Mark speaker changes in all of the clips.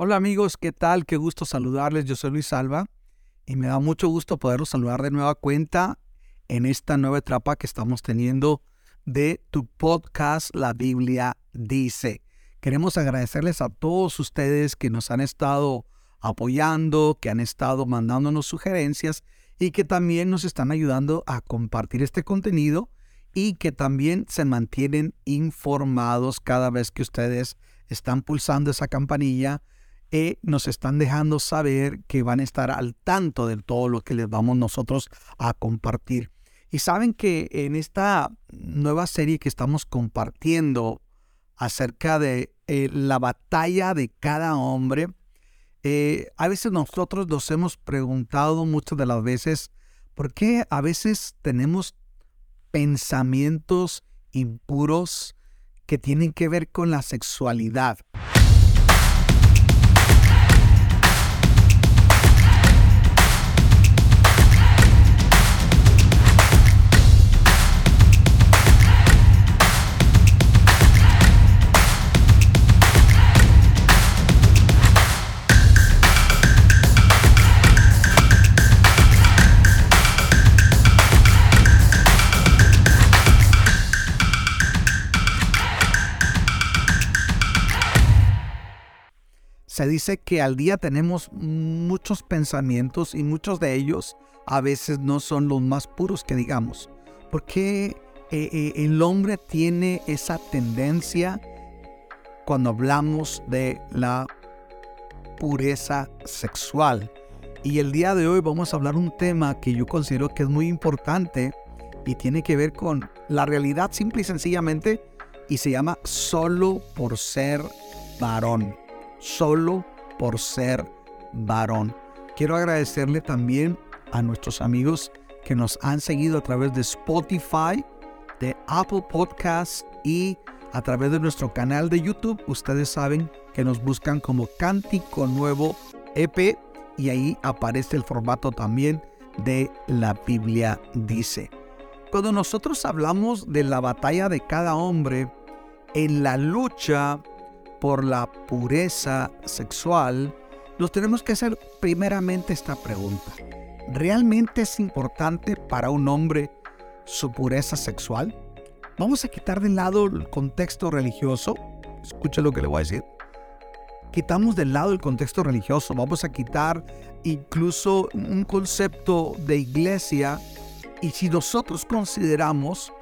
Speaker 1: Hola amigos, ¿qué tal? Qué gusto saludarles. Yo soy Luis Alba y me da mucho gusto poderlos saludar de nueva cuenta en esta nueva etapa que estamos teniendo de tu podcast La Biblia dice. Queremos agradecerles a todos ustedes que nos han estado apoyando, que han estado mandándonos sugerencias y que también nos están ayudando a compartir este contenido y que también se mantienen informados cada vez que ustedes están pulsando esa campanilla y nos están dejando saber que van a estar al tanto de todo lo que les vamos nosotros a compartir. Y saben que en esta nueva serie que estamos compartiendo acerca de eh, la batalla de cada hombre, eh, a veces nosotros nos hemos preguntado muchas de las veces por qué a veces tenemos pensamientos impuros que tienen que ver con la sexualidad. Se dice que al día tenemos muchos pensamientos y muchos de ellos a veces no son los más puros que digamos. Porque eh, eh, el hombre tiene esa tendencia cuando hablamos de la pureza sexual. Y el día de hoy vamos a hablar un tema que yo considero que es muy importante y tiene que ver con la realidad simple y sencillamente y se llama solo por ser varón solo por ser varón. Quiero agradecerle también a nuestros amigos que nos han seguido a través de Spotify, de Apple Podcasts y a través de nuestro canal de YouTube. Ustedes saben que nos buscan como Cántico Nuevo EP y ahí aparece el formato también de la Biblia dice. Cuando nosotros hablamos de la batalla de cada hombre en la lucha por la pureza sexual, nos tenemos que hacer primeramente esta pregunta. ¿Realmente es importante para un hombre su pureza sexual? Vamos a quitar de lado el contexto religioso. Escucha lo que le voy a decir. Quitamos de lado el contexto religioso. Vamos a quitar incluso un concepto de iglesia. Y si nosotros consideramos,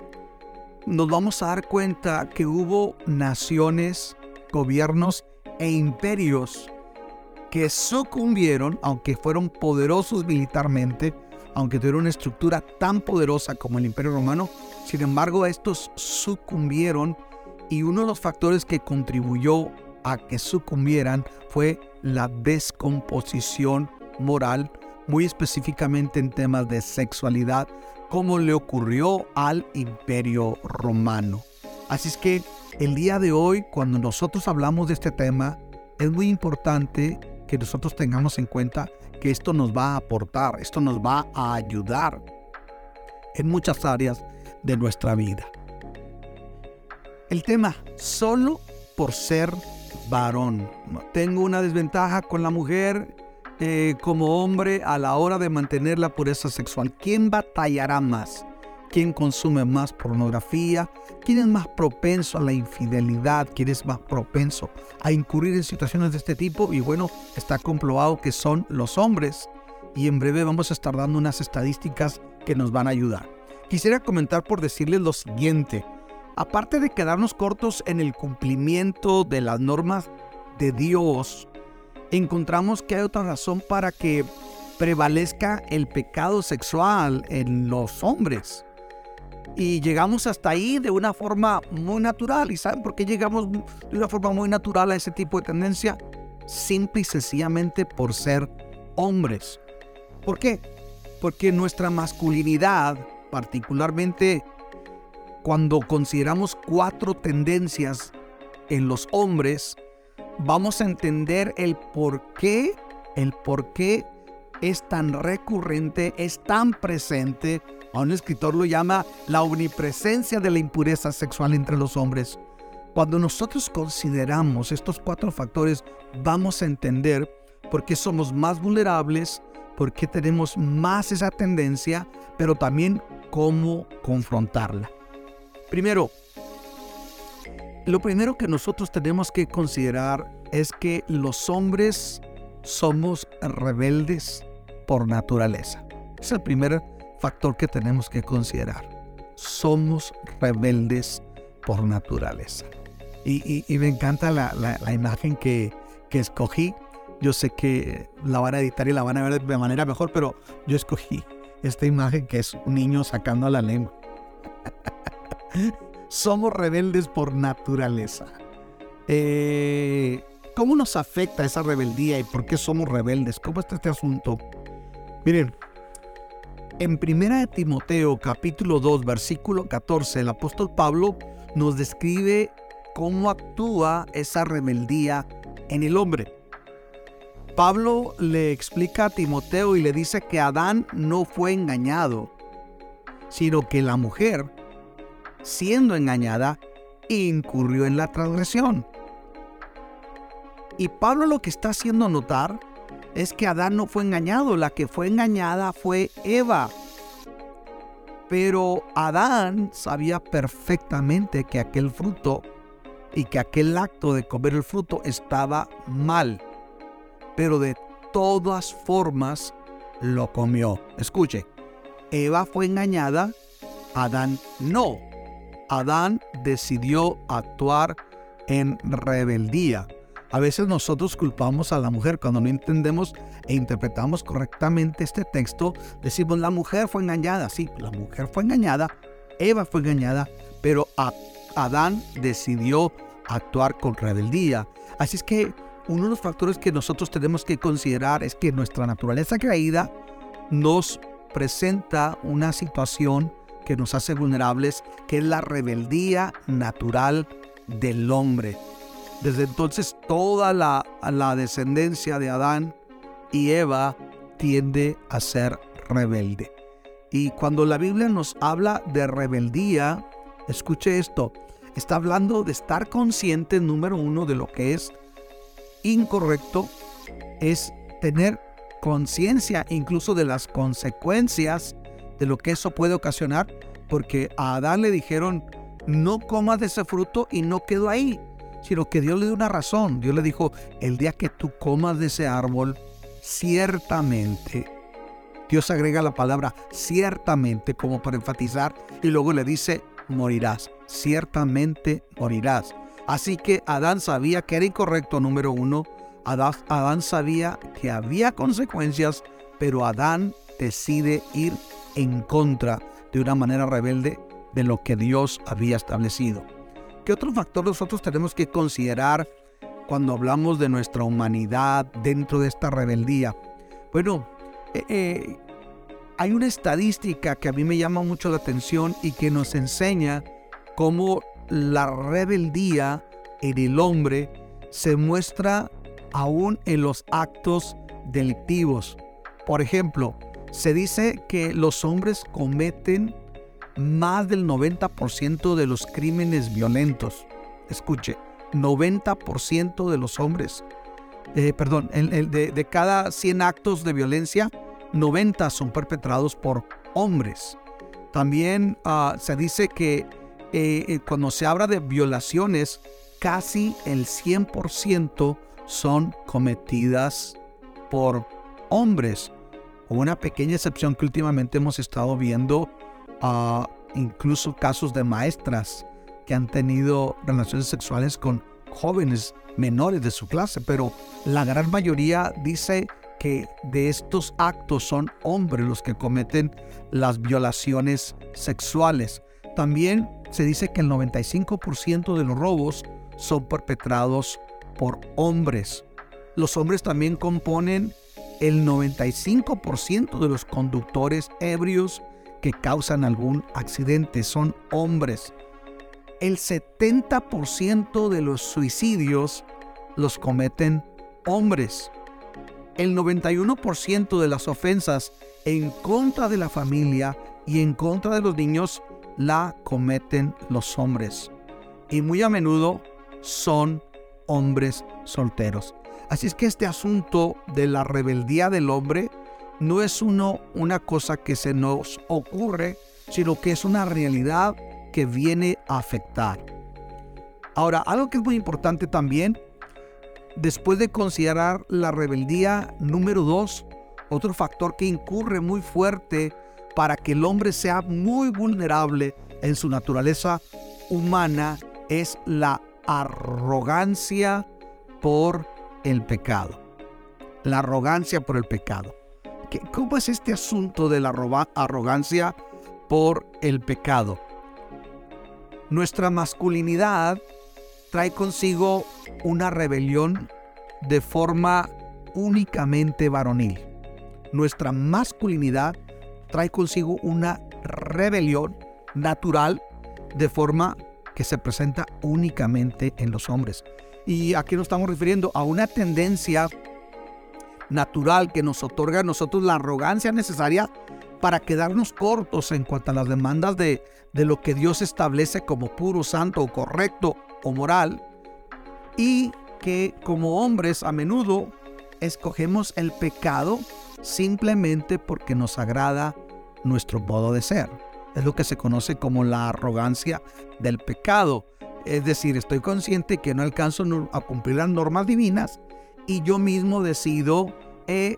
Speaker 1: nos vamos a dar cuenta que hubo naciones gobiernos e imperios que sucumbieron, aunque fueron poderosos militarmente, aunque tuvieron una estructura tan poderosa como el Imperio Romano, sin embargo estos sucumbieron y uno de los factores que contribuyó a que sucumbieran fue la descomposición moral, muy específicamente en temas de sexualidad, como le ocurrió al Imperio Romano. Así es que el día de hoy, cuando nosotros hablamos de este tema, es muy importante que nosotros tengamos en cuenta que esto nos va a aportar, esto nos va a ayudar en muchas áreas de nuestra vida. El tema, solo por ser varón. Tengo una desventaja con la mujer eh, como hombre a la hora de mantener la pureza sexual. ¿Quién batallará más? Quién consume más pornografía, quién es más propenso a la infidelidad, quién es más propenso a incurrir en situaciones de este tipo. Y bueno, está comprobado que son los hombres. Y en breve vamos a estar dando unas estadísticas que nos van a ayudar. Quisiera comentar por decirles lo siguiente. Aparte de quedarnos cortos en el cumplimiento de las normas de Dios, encontramos que hay otra razón para que prevalezca el pecado sexual en los hombres y llegamos hasta ahí de una forma muy natural. ¿Y saben por qué llegamos de una forma muy natural a ese tipo de tendencia? Simple y sencillamente por ser hombres. ¿Por qué? Porque nuestra masculinidad, particularmente cuando consideramos cuatro tendencias en los hombres, vamos a entender el por qué, el por qué es tan recurrente, es tan presente a un escritor lo llama la omnipresencia de la impureza sexual entre los hombres. Cuando nosotros consideramos estos cuatro factores, vamos a entender por qué somos más vulnerables, por qué tenemos más esa tendencia, pero también cómo confrontarla. Primero, lo primero que nosotros tenemos que considerar es que los hombres somos rebeldes por naturaleza. Es el primer factor que tenemos que considerar. Somos rebeldes por naturaleza. Y, me encanta la, imagen que, que, escogí. Yo sé que la van a editar y la van a ver de manera mejor, pero yo escogí esta imagen que es un niño sacando la lengua. somos rebeldes por naturaleza. Eh, ¿Cómo nos afecta esa rebeldía y por qué somos rebeldes? ¿Cómo está este asunto? Miren, en 1 Timoteo capítulo 2 versículo 14 el apóstol Pablo nos describe cómo actúa esa rebeldía en el hombre. Pablo le explica a Timoteo y le dice que Adán no fue engañado, sino que la mujer siendo engañada, incurrió en la transgresión. Y Pablo lo que está haciendo notar es que Adán no fue engañado, la que fue engañada fue Eva. Pero Adán sabía perfectamente que aquel fruto y que aquel acto de comer el fruto estaba mal. Pero de todas formas lo comió. Escuche, Eva fue engañada, Adán no. Adán decidió actuar en rebeldía. A veces nosotros culpamos a la mujer cuando no entendemos e interpretamos correctamente este texto. Decimos, la mujer fue engañada. Sí, la mujer fue engañada, Eva fue engañada, pero Adán decidió actuar con rebeldía. Así es que uno de los factores que nosotros tenemos que considerar es que nuestra naturaleza caída nos presenta una situación que nos hace vulnerables, que es la rebeldía natural del hombre. Desde entonces toda la, descendencia de Adán y Eva tiende a ser rebelde. Y cuando la Biblia nos habla de rebeldía, escuche esto, está hablando de estar consciente, número uno, de lo que es incorrecto, es tener conciencia incluso de las consecuencias de lo que eso puede ocasionar, porque a Adán le dijeron, no comas de ese fruto y no quedó ahí, sino que Dios le dio una razón. Dios le dijo, el día que tú comas de ese árbol, ciertamente, Dios agrega la palabra ciertamente como para enfatizar y luego le dice, morirás, ciertamente morirás. Así que Adán sabía que era incorrecto, número uno. Adán, Adán sabía que había consecuencias, pero Adán decide ir en contra de una manera rebelde de lo que Dios había establecido. ¿Qué otro factor nosotros tenemos que considerar cuando hablamos de nuestra humanidad dentro de esta rebeldía? Bueno, eh, eh, hay una estadística que a mí me llama mucho la atención y que nos enseña cómo la rebeldía en el hombre se muestra aún en los actos delictivos. Por ejemplo, se dice que los hombres cometen más del 90% de los crímenes violentos. Escuche, 90% de los hombres, eh, perdón, de, cada 100 actos de violencia, 90 son perpetrados por hombres. También ah, se dice que eh, eh, cuando se habla de violaciones, casi el 100% son cometidas por hombres una pequeña excepción que últimamente hemos estado viendo, incluso casos de maestras que han tenido relaciones sexuales con jóvenes menores de su clase, pero la gran mayoría dice que de estos actos son hombres los que cometen las violaciones sexuales. También se dice que el 95% de los robos son perpetrados por hombres. Los hombres también componen el 95% de los conductores ebrios que causan algún accidente son hombres. El 70% de los suicidios los cometen hombres. El 91% de las ofensas en contra de la familia y en contra de los niños la cometen los hombres. y muy a menudo son hombres solteros. Así es que este asunto de la rebeldía del hombre no es uno, una cosa que se nos ocurre, sino que es una realidad que viene a afectar. Ahora, algo que es muy importante también, después de considerar la rebeldía número dos, otro factor que incurre muy fuerte para que el hombre sea muy vulnerable en su naturaleza humana es la arrogancia por el pecado. La arrogancia por el pecado. ¿Cómo es este asunto de la arrogancia por el pecado? Nuestra masculinidad trae consigo una rebelión de forma únicamente varonil. Nuestra masculinidad trae consigo una rebelión natural de forma que se presenta únicamente en los hombres. Y aquí nos estamos refiriendo a una tendencia natural que nos otorga a nosotros la arrogancia necesaria para quedarnos cortos en cuanto a las demandas de, de lo que Dios establece como puro, santo, correcto o moral. Y que como hombres a menudo escogemos el pecado simplemente porque nos agrada nuestro modo de ser. Es lo que se conoce como la arrogancia del pecado. Es decir, estoy consciente que no alcanzo a cumplir las normas divinas y yo mismo decido eh,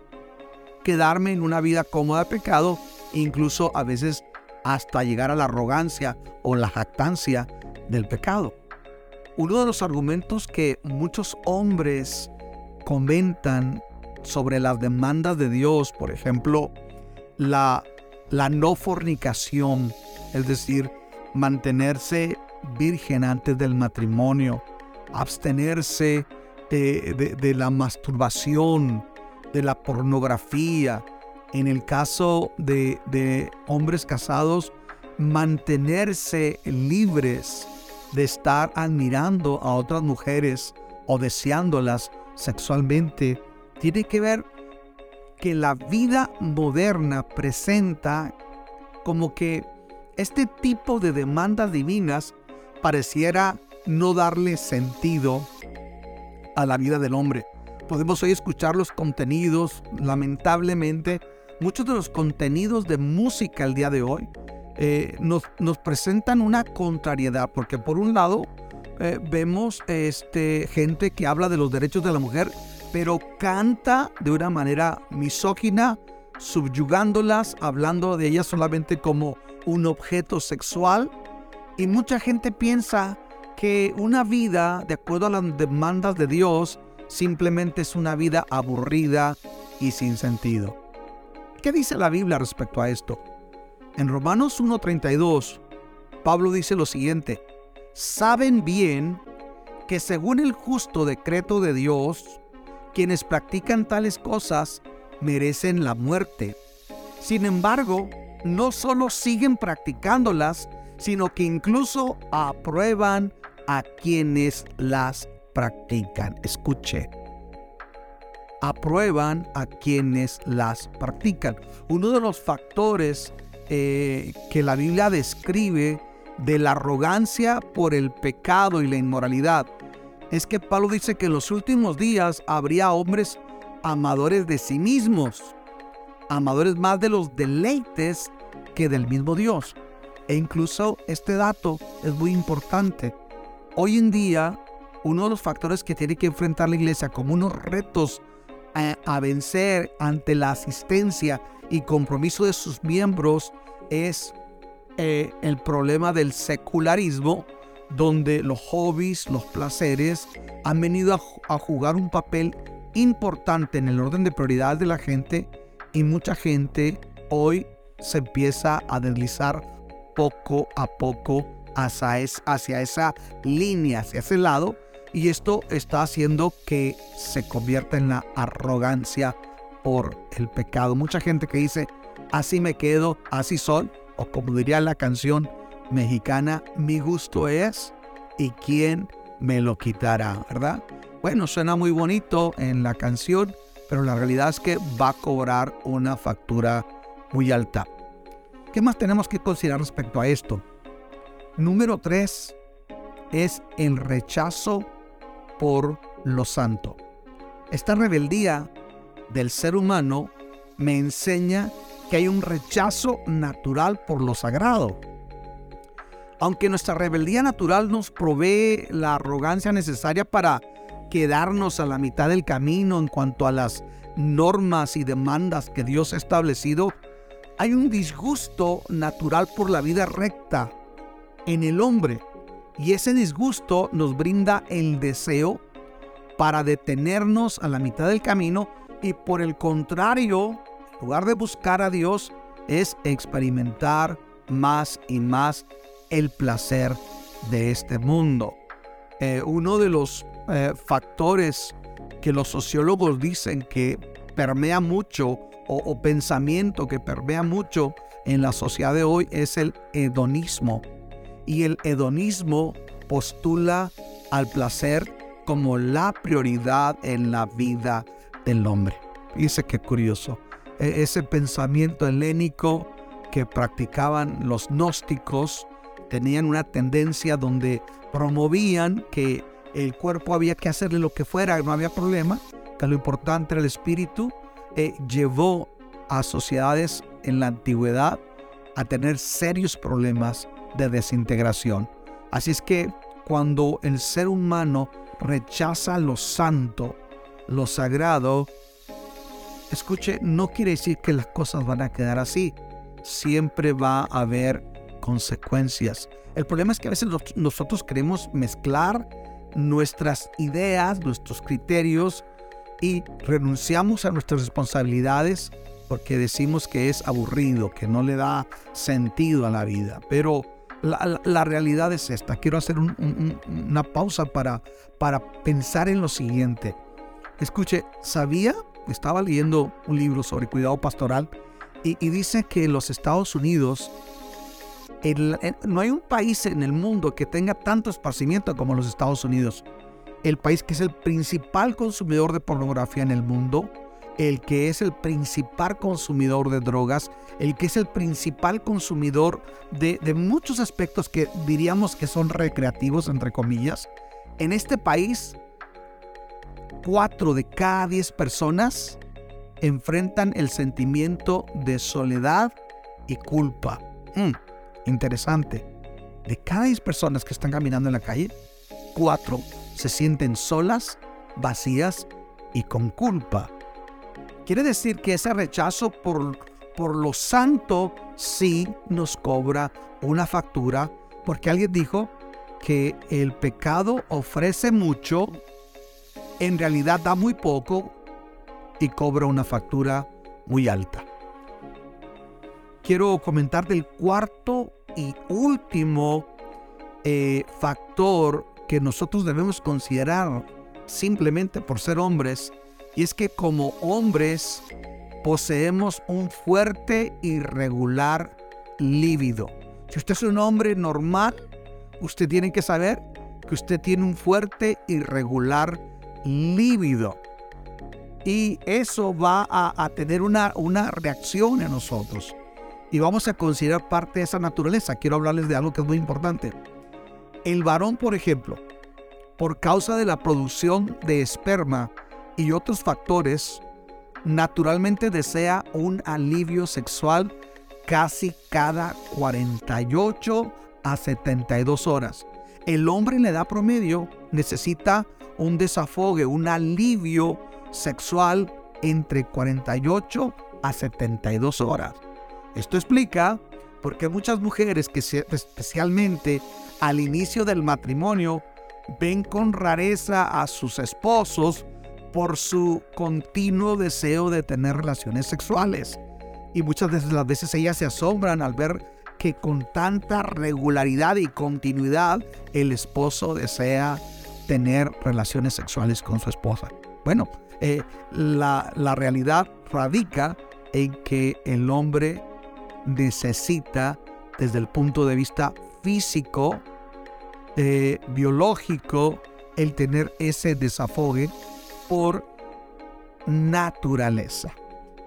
Speaker 1: quedarme en una vida cómoda de pecado, incluso a veces hasta llegar a la arrogancia o la jactancia del pecado. Uno de los argumentos que muchos hombres comentan sobre las demandas de Dios, por ejemplo, la, la no fornicación, es decir, mantenerse virgen antes del matrimonio, abstenerse de, la masturbación, de la pornografía. En el caso de, de hombres casados, mantenerse libres de estar admirando a otras mujeres o deseándolas sexualmente, tiene que ver que la vida moderna presenta como que este tipo de demandas divinas pareciera no darle sentido a la vida del hombre. Podemos hoy escuchar los contenidos, lamentablemente, muchos de los contenidos de música el día de hoy eh, nos, presentan una contrariedad, porque por un lado eh, vemos este, gente que habla de los derechos de la mujer, pero canta de una manera misógina, subyugándolas, hablando de ellas solamente como un objeto sexual. Y mucha gente piensa que una vida, de acuerdo a las demandas de Dios, simplemente es una vida aburrida y sin sentido. ¿Qué dice la Biblia respecto a esto? En Romanos 1.32, Pablo dice lo siguiente, saben bien que según el justo decreto de Dios, quienes practican tales cosas merecen la muerte. Sin embargo, no solo siguen practicándolas, sino que incluso aprueban a quienes las practican. Escuche. Aprueban a quienes las practican. Uno de los factores eh, que la Biblia describe de la arrogancia por el pecado y la inmoralidad es que Pablo dice que en los últimos días habría hombres amadores de sí mismos, amadores más de los deleites que del mismo Dios. E incluso este dato es muy importante hoy en día uno de los factores que tiene que enfrentar la iglesia como unos retos a, vencer ante la asistencia y compromiso de sus miembros es eh, el problema del secularismo, donde los hobbies, los placeres han venido a, a jugar un papel importante en el orden de prioridades de la gente y mucha gente hoy se empieza a deslizar poco a poco hacia, esa línea, hacia ese lado, y esto está haciendo que se convierta en la arrogancia por el pecado. Mucha gente que dice, así me quedo, así soy, o como diría la canción mexicana, mi gusto es y quién me lo quitará, ¿verdad? Bueno, suena muy bonito en la canción, pero la realidad es que va a cobrar una factura muy alta. ¿Qué más tenemos que considerar respecto a esto? Número 3. es el rechazo por lo santo. Esta rebeldía del ser humano me enseña que hay un rechazo natural por lo sagrado. Aunque nuestra rebeldía natural nos provee la arrogancia necesaria para quedarnos a la mitad del camino en cuanto a las normas y demandas que Dios ha establecido, hay un disgusto natural por la vida recta en el hombre. Y ese disgusto nos brinda el deseo para detenernos a la mitad del camino y por el contrario, en lugar de buscar a Dios, es experimentar más y más el placer de este mundo. Eh, uno de los eh, factores que los sociólogos dicen que permea mucho o, o, pensamiento que permea mucho en la sociedad de hoy es el hedonismo. Y el hedonismo postula al placer como la prioridad en la vida del hombre. Dice que curioso. E, ese pensamiento helénico que practicaban los gnósticos tenían una tendencia donde promovían que el cuerpo había que hacerle lo que fuera, no había problema, que lo importante era el espíritu, eh, llevó a sociedades en la antigüedad a tener serios problemas de desintegración. Así es que cuando el ser humano rechaza lo santo, lo sagrado, escuche, no quiere decir que las cosas van a quedar así. Siempre va a haber consecuencias. El problema es que a veces nosotros queremos mezclar nuestras ideas, nuestros criterios y renunciamos a nuestras responsabilidades porque decimos que es aburrido, que no le da sentido a la vida. Pero la, realidad es esta. Quiero hacer una pausa para, para pensar en lo siguiente. Escuche, ¿sabía? Estaba leyendo un libro sobre cuidado pastoral y, y dice que los Estados Unidos no hay un país en el mundo que tenga tanto esparcimiento como los Estados Unidos. El país que es el principal consumidor de pornografía en el mundo, el que es el principal consumidor de drogas, el que es el principal consumidor de, muchos aspectos que diríamos que son recreativos, entre comillas. En este país, cuatro de cada diez personas enfrentan el sentimiento de soledad y culpa. Mm interesante. De cada 10 personas que están caminando en la calle, 4 se sienten solas, vacías y con culpa. Quiere decir que ese rechazo por, por lo santo sí nos cobra una factura, porque alguien dijo que el pecado ofrece mucho, en realidad da muy poco y cobra una factura muy alta. Quiero comentar del cuarto y último eh, factor que nosotros debemos considerar simplemente por ser hombres, y es que como hombres poseemos un fuerte y regular líbido. Si usted es un hombre normal, usted tiene que saber que usted tiene un fuerte y regular líbido. Y eso va a, a tener una, una reacción en nosotros y vamos a considerar parte de esa naturaleza. Quiero hablarles de algo que es muy importante. El varón, por ejemplo, por causa de la producción de esperma y otros factores, naturalmente desea un alivio sexual casi cada 48 a 72 horas. El hombre en la edad promedio necesita un desafogue, un alivio sexual entre 48 a 72 horas. Esto explica por qué muchas mujeres que especialmente al inicio del matrimonio ven con rareza a sus esposos por su continuo deseo de tener relaciones sexuales. Y muchas veces las veces ellas se asombran al ver que con tanta regularidad y continuidad el esposo desea tener relaciones sexuales con su esposa. Bueno, eh, la, la realidad radica en que el hombre necesita desde el punto de vista físico, eh, biológico, el tener ese desafogue por naturaleza.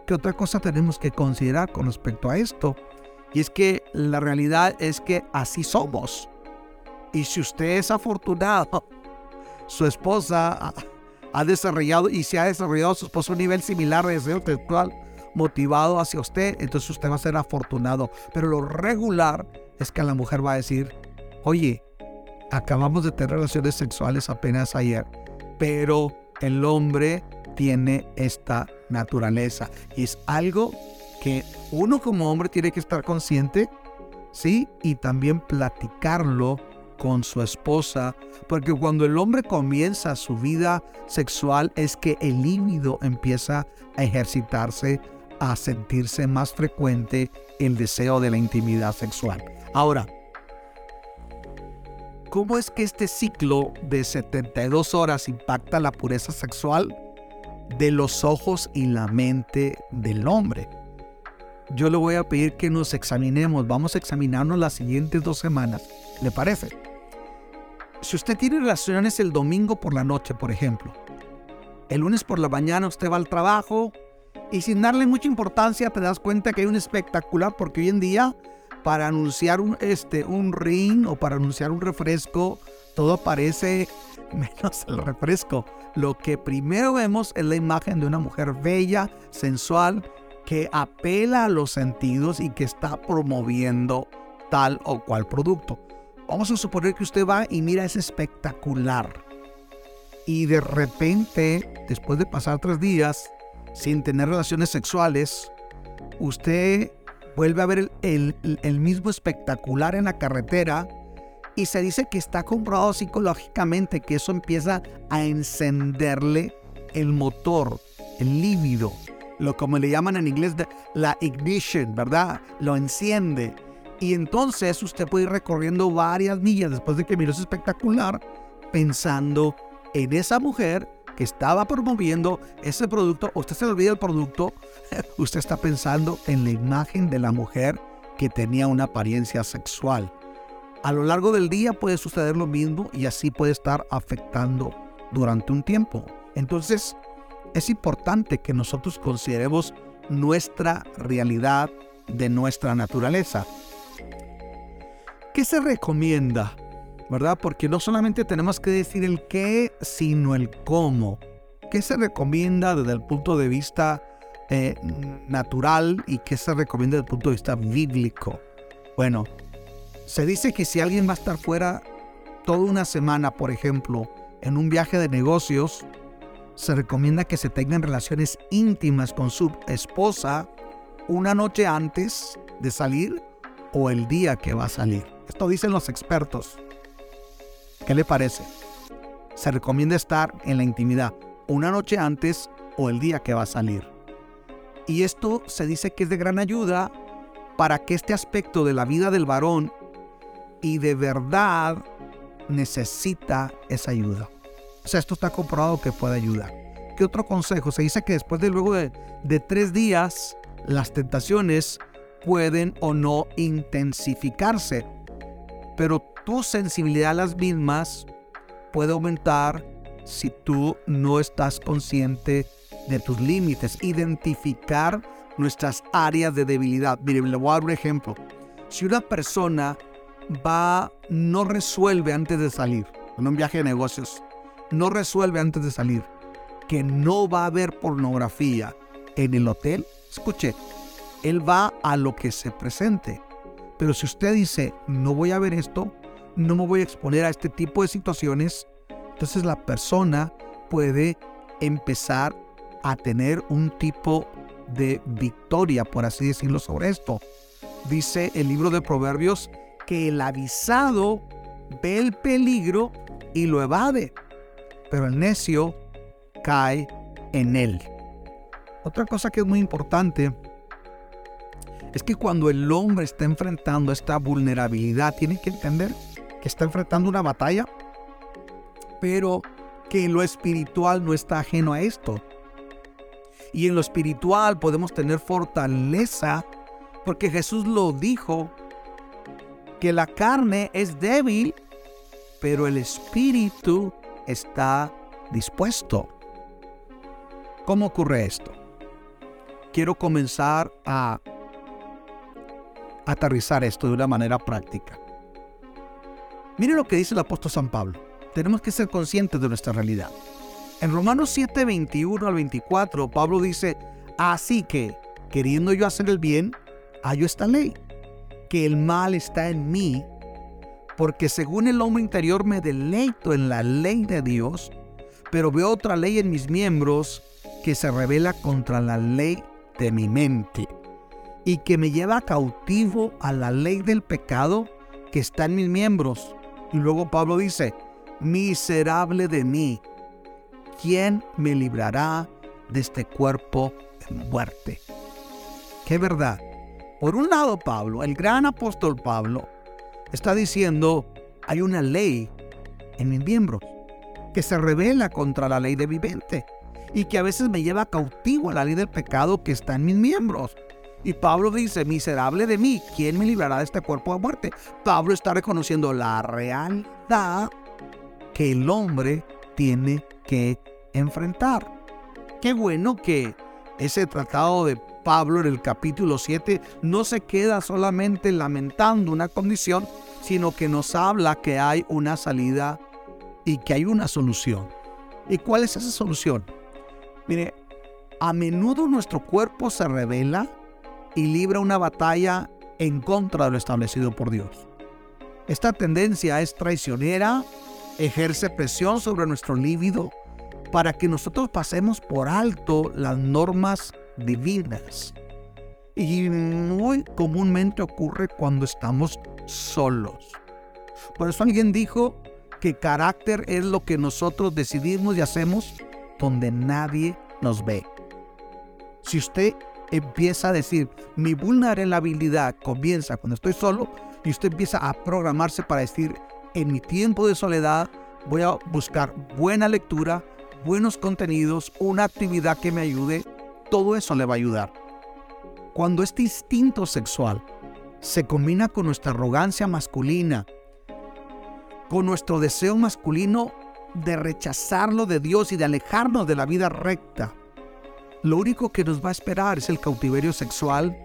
Speaker 1: ¿Qué otra cosa tenemos que considerar con respecto a esto? Y es que la realidad es que así somos. Y si usted es afortunado, su esposa ha desarrollado y se ha desarrollado su esposo a un nivel similar de deseo sexual motivado hacia usted, entonces usted va a ser afortunado. Pero lo regular es que la mujer va a decir, oye, acabamos de tener relaciones sexuales apenas ayer, pero el hombre tiene esta naturaleza y es algo que uno como hombre tiene que estar consciente, ¿sí? Y también platicarlo con su esposa, porque cuando el hombre comienza su vida sexual es que el líbido empieza a ejercitarse, a sentirse más frecuente el deseo de la intimidad sexual. Ahora, ¿cómo es que este ciclo de 72 horas impacta la pureza sexual de los ojos y la mente del hombre? Yo le voy a pedir que nos examinemos, vamos a examinarnos las siguientes dos semanas, ¿le parece? Si usted tiene relaciones el domingo por la noche, por ejemplo, el lunes por la mañana usted va al trabajo y sin darle mucha importancia te das cuenta que hay un espectacular porque hoy en día para anunciar un, este, un ring o para anunciar un refresco, todo parece menos el refresco. Lo que primero vemos es la imagen de una mujer bella, sensual, que apela a los sentidos y que está promoviendo tal o cual producto. Vamos a suponer que usted va y mira, es espectacular. Y de repente, después de pasar tres días sin tener relaciones sexuales, usted vuelve a ver el, mismo espectacular en la carretera y se dice que está comprobado psicológicamente que eso empieza a encenderle el motor, el líbido, lo como le llaman en inglés la ignition, ¿verdad? Lo enciende y entonces usted puede ir recorriendo varias millas después de que miró ese espectacular, pensando en esa mujer que estaba promoviendo ese producto. Usted se le olvida el producto, usted está pensando en la imagen de la mujer que tenía una apariencia sexual. A lo largo del día puede suceder lo mismo y así puede estar afectando durante un tiempo. Entonces, es importante que nosotros consideremos nuestra realidad de nuestra naturaleza. ¿Qué se recomienda? ¿Verdad? Porque no solamente tenemos que decir el qué, sino el cómo. ¿Qué se recomienda desde el punto de vista eh, natural y qué se recomienda desde el punto de vista bíblico? Bueno, se dice que si alguien va a estar fuera toda una semana, por ejemplo, en un viaje de negocios, se recomienda que se tengan relaciones íntimas con su esposa una noche antes de salir o el día que va a salir. Esto dicen los expertos. ¿Qué le parece? Se recomienda estar en la intimidad una noche antes o el día que va a salir. Y esto se dice que es de gran ayuda para que este aspecto de la vida del varón y de verdad necesita esa ayuda. O sea, esto está comprobado que puede ayudar. ¿Qué otro consejo? Se dice que después de luego de, de tres días, las tentaciones pueden o no intensificarse pero tu sensibilidad a las mismas puede aumentar si tú no estás consciente de tus límites, identificar nuestras áreas de debilidad. Mire, le voy a dar un ejemplo. Si una persona va, no resuelve antes de salir, en un viaje de negocios, no resuelve antes de salir que no va a haber pornografía en el hotel, escuche, él va a lo que se presente. Pero si usted dice, no voy a ver esto, no me voy a exponer a este tipo de situaciones, entonces la persona puede empezar a tener un tipo de victoria, por así decirlo, sobre esto. Dice el libro de Proverbios que el avisado ve el peligro y lo evade, pero el necio cae en él. Otra cosa que es muy importante es que cuando el hombre está enfrentando esta vulnerabilidad, tiene que entender que está enfrentando una batalla, pero que en lo espiritual no está ajeno a esto. Y en lo espiritual podemos tener fortaleza, porque Jesús lo dijo, que la carne es débil, pero el espíritu está dispuesto. ¿Cómo ocurre esto? Quiero comenzar a aterrizar esto de una manera práctica. Mire lo que dice el apóstol San Pablo. Tenemos que ser conscientes de nuestra realidad. En Romanos 7, 21 al 24, Pablo dice, así que, queriendo yo hacer el bien, hallo esta ley, que el mal está en mí, porque según el hombre interior me deleito en la ley de Dios, pero veo otra ley en mis miembros que se revela contra la ley de mi mente y que me lleva cautivo a la ley del pecado que está en mis miembros. Y luego Pablo dice, miserable de mí, ¿quién me librará de este cuerpo de muerte? Qué verdad. Por un lado, Pablo, el gran apóstol Pablo, está diciendo, hay una ley en mis miembros que se revela contra la ley de mi mente y que a veces me lleva cautivo a la ley del pecado que está en mis miembros. Y Pablo dice, miserable de mí, ¿quién me librará de este cuerpo de muerte? Pablo está reconociendo la realidad que el hombre tiene que enfrentar. Qué bueno que ese tratado de Pablo en el capítulo 7 no se queda solamente lamentando una condición, sino que nos habla que hay una salida y que hay una solución. ¿Y cuál es esa solución? Mire, a menudo nuestro cuerpo se revela y libra una batalla en contra de lo establecido por Dios. Esta tendencia es traicionera, ejerce presión sobre nuestro líbido para que nosotros pasemos por alto las normas divinas. Y muy comúnmente ocurre cuando estamos solos. Por eso alguien dijo que carácter es lo que nosotros decidimos y hacemos donde nadie nos ve. Si usted empieza a decir, mi vulnerabilidad comienza cuando estoy solo, y usted empieza a programarse para decir, en mi tiempo de soledad voy a buscar buena lectura, buenos contenidos, una actividad que me ayude, todo eso le va a ayudar. Cuando este instinto sexual se combina con nuestra arrogancia masculina, con nuestro deseo masculino de rechazarlo de Dios y de alejarnos de la vida recta, lo único que nos va a esperar es el cautiverio sexual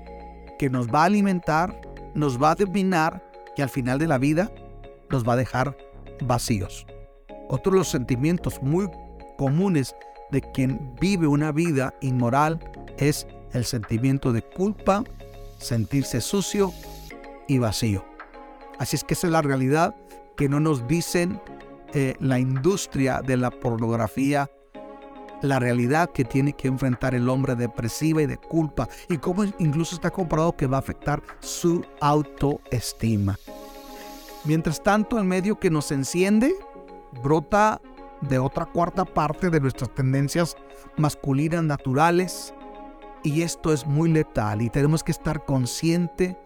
Speaker 1: que nos va a alimentar, nos va a dominar y al final de la vida nos va a dejar vacíos. Otro de los sentimientos muy comunes de quien vive una vida inmoral es el sentimiento de culpa, sentirse sucio y vacío. Así es que esa es la realidad que no nos dicen eh, la industria de la pornografía la realidad que tiene que enfrentar el hombre depresiva y de culpa y cómo incluso está comprobado que va a afectar su autoestima. Mientras tanto, el medio que nos enciende brota de otra cuarta parte de nuestras tendencias masculinas naturales y esto es muy letal y tenemos que estar consciente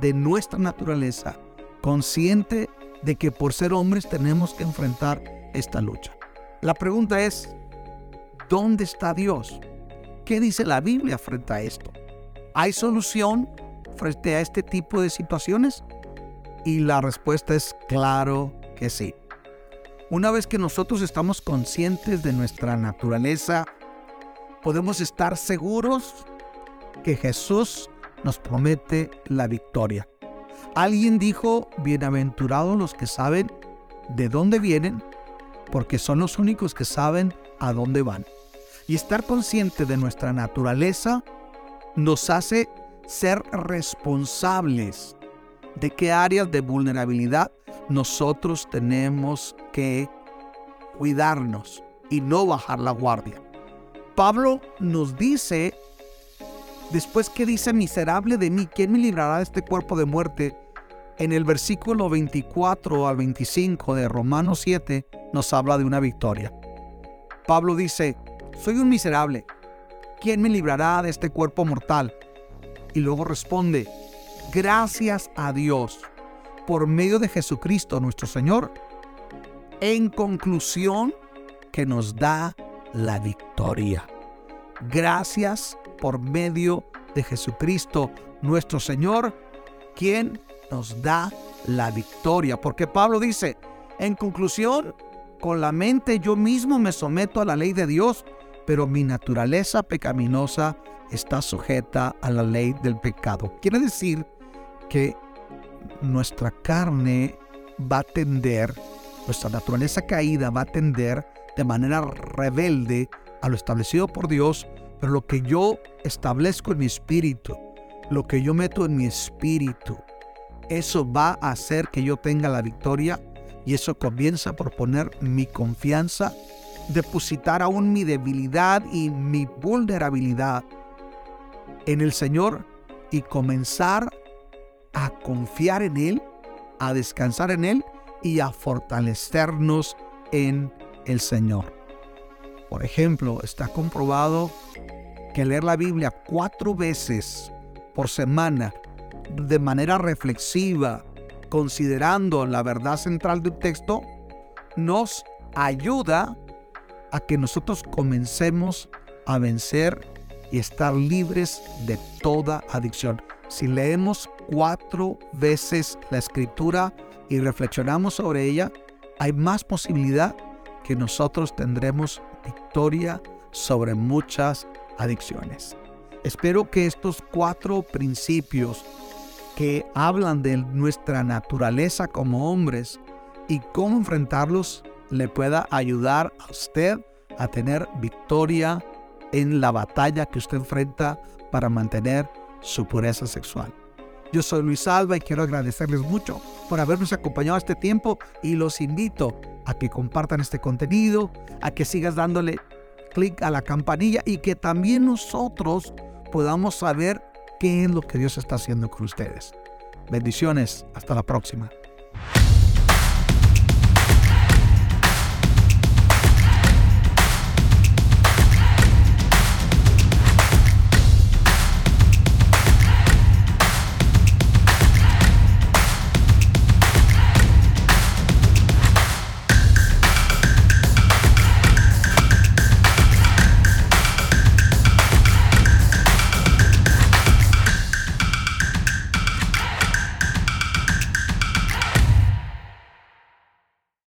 Speaker 1: de nuestra naturaleza, consciente de que por ser hombres tenemos que enfrentar esta lucha. La pregunta es, ¿Dónde está Dios? ¿Qué dice la Biblia frente a esto? ¿Hay solución frente a este tipo de situaciones? Y la respuesta es claro que sí. Una vez que nosotros estamos conscientes de nuestra naturaleza, podemos estar seguros que Jesús nos promete la victoria. Alguien dijo, bienaventurados los que saben de dónde vienen, porque son los únicos que saben a dónde van. Y estar consciente de nuestra naturaleza nos hace ser responsables de qué áreas de vulnerabilidad nosotros tenemos que cuidarnos y no bajar la guardia. Pablo nos dice, después que dice, miserable de mí, ¿quién me librará de este cuerpo de muerte? En el versículo 24 al 25 de Romanos 7 nos habla de una victoria. Pablo dice, soy un miserable. ¿Quién me librará de este cuerpo mortal? Y luego responde, gracias a Dios por medio de Jesucristo nuestro Señor. En conclusión, que nos da la victoria. Gracias por medio de Jesucristo nuestro Señor, quien nos da la victoria. Porque Pablo dice, en conclusión, con la mente yo mismo me someto a la ley de Dios pero mi naturaleza pecaminosa está sujeta a la ley del pecado. Quiere decir que nuestra carne va a tender, nuestra naturaleza caída va a tender de manera rebelde a lo establecido por Dios, pero lo que yo establezco en mi espíritu, lo que yo meto en mi espíritu, eso va a hacer que yo tenga la victoria y eso comienza por poner mi confianza, depositar aún mi debilidad y mi vulnerabilidad en el Señor y comenzar a confiar en Él, a descansar en Él y a fortalecernos en el Señor. Por ejemplo, está comprobado que leer la Biblia cuatro veces por semana de manera reflexiva, considerando la verdad central del texto, nos ayuda a que nosotros comencemos a vencer y estar libres de toda adicción. Si leemos cuatro veces la escritura y reflexionamos sobre ella, hay más posibilidad que nosotros tendremos victoria sobre muchas adicciones. Espero que estos cuatro principios que hablan de nuestra naturaleza como hombres y cómo enfrentarlos le pueda ayudar a usted a tener victoria en la batalla que usted enfrenta para mantener su pureza sexual. Yo soy Luis Alba y quiero agradecerles mucho por habernos acompañado este tiempo y los invito a que compartan este contenido, a que sigas dándole clic a la campanilla y que también nosotros podamos saber qué es lo que Dios está haciendo con ustedes. Bendiciones, hasta la próxima.